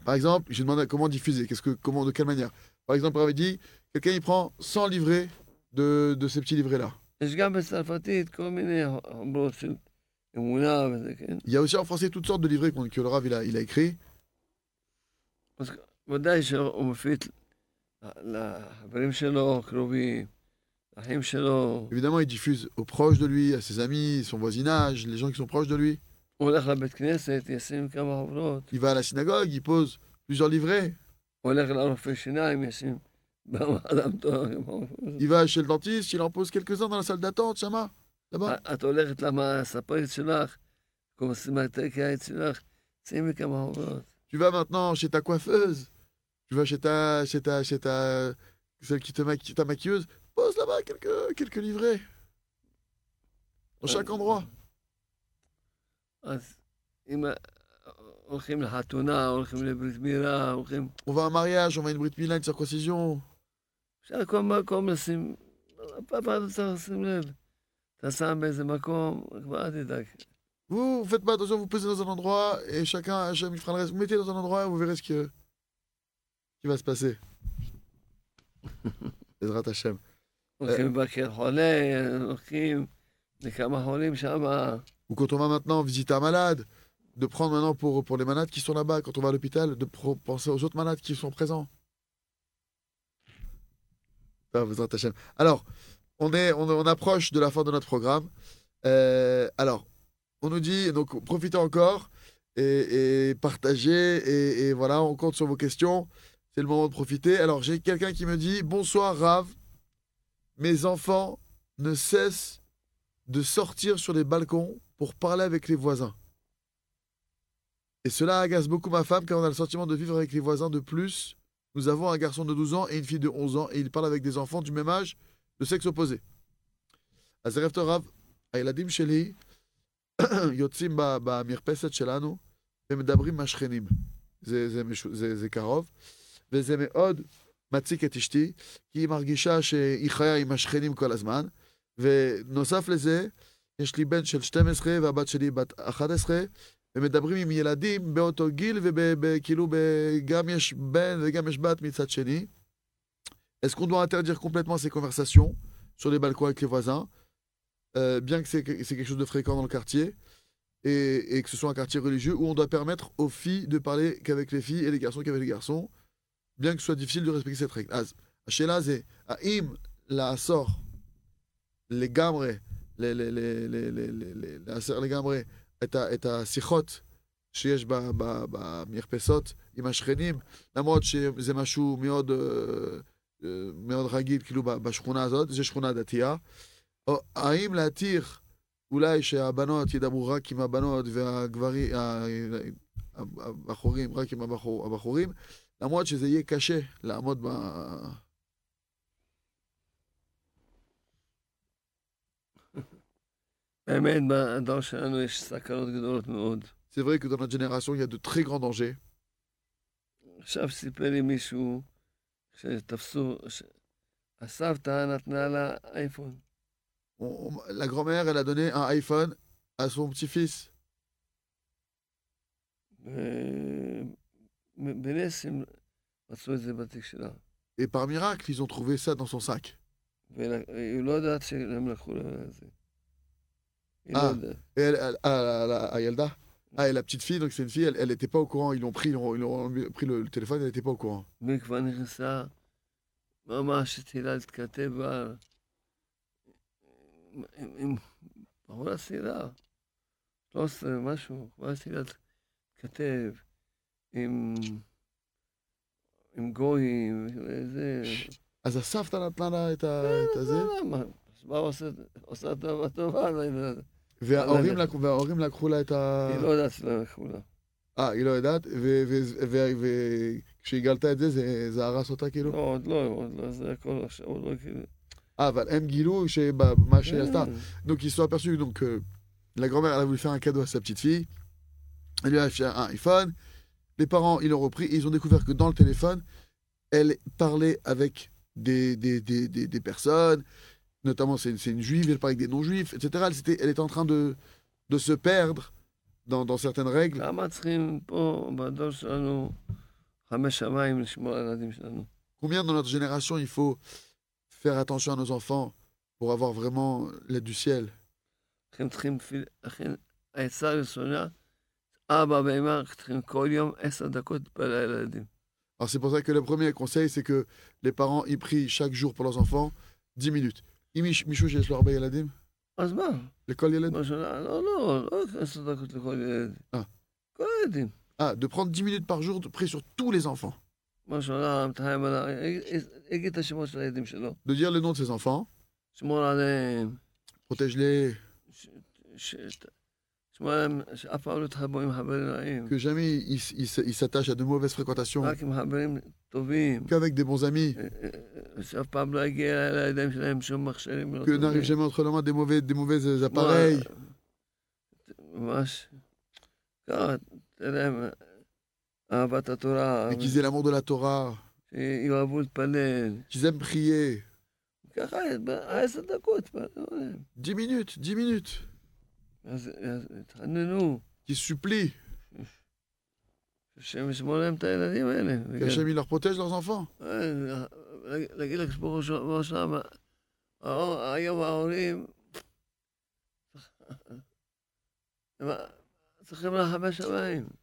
Par exemple, j'ai demandé comment diffuser, qu'est-ce que, comment, de quelle manière. Par exemple, on avait dit, quelqu'un il prend 100 livrets de, de ces petits livrets-là. יש גם בצרפתית כל מיני חוברות של אמונה וזה, כן. Il y a aussi en français toutes sortes de livrets qu'on- que le Rav il a, il a écrit. אז ודאי שהוא מפיץ לחברים שלו, קרובים, לאחים שלו. Évidemment, il diffuse aux proches de lui, à ses amis, son voisinage, les gens qui sont proches de lui. הוא הולך לבית כנסת, ישים כמה חוברות. Il va à la synagogue, il pose plusieurs livrets. הוא הולך לרופא שיניים, ישים באדם טוב. כמה חוברות. Il va chez le dentiste, il en pose quelques-uns dans la salle d'attente, Shama, là-bas. Tu vas maintenant chez ta coiffeuse, tu vas chez ta, chez ta, chez ta, celle qui te maquille, ta maquilleuse, pose là-bas quelques, quelques livrets. Dans chaque endroit. On va à un mariage, on va une brite mila, une circoncision. אפשר כל מקום לשים, פעם אתה צריך לשים לב. אתה שם באיזה מקום, כבר אל תדאג. Vous, vous faites pas attention, vous posez dans un endroit et chacun, Hachem, il fera le reste. Vous mettez dans un endroit et vous verrez ce que- qui va se passer. בעזרת השם. הולכים לבקר חולה, הולכים לכמה חולים שם. Ou quand on va maintenant visiter un malade, de prendre maintenant pour, pour les malades qui sont là-bas, quand on va à l'hôpital, de pro- penser aux autres malades qui sont présents. Ah, Bezrat Hashem. Alors, on, est, on, on approche de la fin de notre programme. Euh, alors, on nous dit, donc profitez encore et, partagez. Et, voilà, on compte sur vos questions. C'est le moment de profiter. Alors, j'ai quelqu'un qui me dit Bonsoir, Rav. Mes enfants ne cessent de sortir sur les balcons pour parler avec les voisins. Et cela agace beaucoup ma femme car on a le sentiment de vivre avec les voisins de plus. Nous avons un garçon de 12 ans et une fille de 11 ans et ils parlent avec des enfants du même âge, de sexe opposé. Rav, Ayladim Sheli, יוצאים במרפסת שלנו ומדברים עם השכנים. זה, זה, זה, זה קרוב, וזה מאוד מציק את אשתי, כי היא מרגישה שהיא חיה עם השכנים כל הזמן, ונוסף לזה, יש לי בן של 12 והבת שלי בת 11, ומדברים עם ילדים באותו גיל, וכאילו גם יש בן וגם יש בת מצד שני. Est-ce qu'on doit interdire complètement ces conversations sur les balcons avec les voisins, euh, bien que c'est c'est quelque chose de fréquent dans le quartier, et, et que ce soit un quartier religieux, où on doit permettre aux filles de parler qu'avec les filles et les garçons qu'avec les garçons, bien que ce soit difficile de respecter cette règle. אז השאלה זה, האם לאסור לגמרי, ל- ל- ל- ל- ל- ל- ל- לאסר לגמרי את, ה, את השיחות שיש ב- ב- במרפסות עם השכנים, למרות שזה משהו מאוד, אה, אה, מאוד רגיל כאילו ב- בשכונה הזאת, זו שכונה דתייה. או האם להתיר אולי שהבנות ידברו רק עם הבנות והגברים, הבחורים, רק עם הבחור, הבחורים, למרות שזה יהיה קשה לעמוד ב... באמת, בדור שלנו יש סכנות גדולות מאוד. C'est vrai que dans notre génération, il y a de très grands dangers. עכשיו סיפר לי מישהו שתפסו, הסבתא נתנה לה אייפון. la grand-mère, elle a donné un iPhone à son petit-fils. Et par miracle, ils ont trouvé ça dans son sac. Ah, et elle, ah, ah, et la petite fille, donc c'est une fille, elle n'était pas au courant. Ils l'ont pris, ils ont, pris le, le, téléphone, elle n'était pas au courant. עם בחורה צעירה, 13 משהו, כבר התחילה להתכתב עם עם גויים, וזה... אז הסבתא נתנה לה את ה- את הזה, לא מה, אז מה עושה, עושה טובה לא. וההורים לא לקחו- וההורים לקחו לה את ה... היא לא יודעת לקחו לה. אה, היא לא יודעת, וכשהיא גלתה את זה, זה- זה הרס אותה כאילו? לא, עוד לא, עוד לא, זה הכל עכשיו, עוד לא כאילו... Ah, אבל הם גילו שמה שהיא עשתה. כן. Donc ils se sont aperçus donc, que la grand-mère elle a voulu faire un cadeau à sa petite fille. Elle lui a fait un iPhone. Les parents, ils l'ont repris et ils ont découvert que dans le téléphone, elle parlait avec des, des, des, des, des personnes, notamment c'est une, c'est une juive, elle parlait avec des non-juifs, etc. Elle, s'était- elle était en train de, de se perdre dans, dans certaines règles. למה צריכים פה, בדור שלנו, חמש שמיים לשמור על הילדים שלנו? Combien dans notre génération il faut faire attention à nos enfants pour avoir vraiment l'aide du ciel לכן צריכים, תפיל- לכן העצה הראשונה, אבא ואמא צריכים כל יום עשר דקות להתפלל על הילדים. Alors c'est pour ça que le premier conseil, c'est que les parents y prient chaque jour pour leurs enfants 10 minutes. אם מיש- מישהו שיש לו הרבה ילדים? אז מה? לכל ילד? מה שונה? לא, לא, לא עשר דקות לכל ילד. אה. כל הילדים. Ah, de prendre 10 minutes par jour de prier sur tous les enfants. de dire le nom de ses enfants. Protège-les. Que jamais ils il, s'attachent à de mauvaises fréquentations. Qu'avec des bons amis. Que n'arrive jamais entre leurs mains des mauvais, des mauvais euh, appareils. אהבת התורה, Et qu'ils aient l'amour de la Torah, שיאהבו להתפלל. qu'ils aiment prier. ככה, בעשר דקות, התפללו להם. 10 minutes, 10 minutes. אז אז התחננו, Qu'ils supplient. שהשם ישמור להם את הילדים האלה. Qu'Hachem, il leur protège leurs enfants. אה, להגיד לקדוש ברוך הוא שם, היום ההורים הם צריכים רחמי שמיים.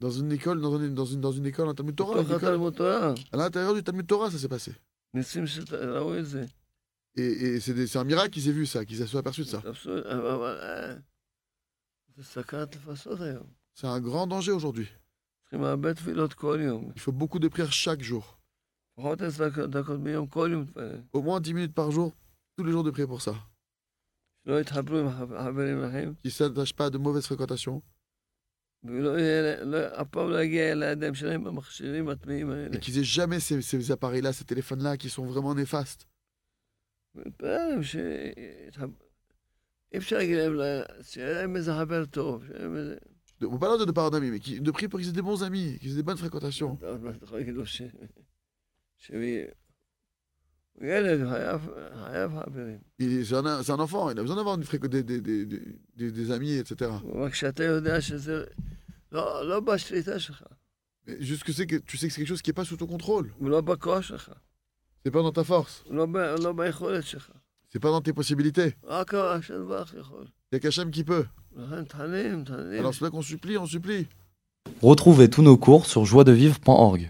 Dans une école, dans une, dans une, dans une école, un Talmud Torah. À l'intérieur du Talmud Torah, ça s'est passé. Et, c'est un miracle qu'ils aient vu ça, qui s'est aperçu de ça. C'est un grand danger aujourd'hui. Il faut beaucoup de prières chaque jour. Au moins 10 minutes par jour, tous les jours de prière pour ça. Qui ne s'attache pas à de mauvaises fréquentations. ולא יהיה, לא, אף פעם לא יגיע לידיים שלהם במכשירים הטמאים האלה. Et qu'ils aient jamais ces, ces appareils-là, ces téléphones-là qui sont vraiment néfastes. ולהתפלל להם ש... אי אפשר להגיד להם, ל- שיהיה להם איזה חבר טוב, שיהיה להם איזה... De, on parle de parler d'amis, mais qui, de prier pour qu'ils aient des bons amis, qu'ils aient des bonnes fréquentations. עוד מעט אתה יכול להגיד לו ש... שהוא הוא ילד, הוא חייב, חייב חברים. Il- C'est un, c'est un enfant, il a besoin d'avoir une fréqu- des, des, des, des, des- des amis, etc. אבל כשאתה יודע שזה לא, לא בשליטה שלך, Mais juste que, c'est que tu sais que c'est quelque chose qui n'est pas sous ton contrôle. הוא לא בכוח שלך, C'est pas dans ta force. הוא לא, ב, לא ביכולת שלך. C'est pas dans tes possibilités. רק השם ברך יכול. Il n'y a qu'Hachem qui peut. לכן תחנים, תחנים. Alors c'est là qu'on supplie, on supplie. Retrouvez tous nos cours sur joiedevivre.org.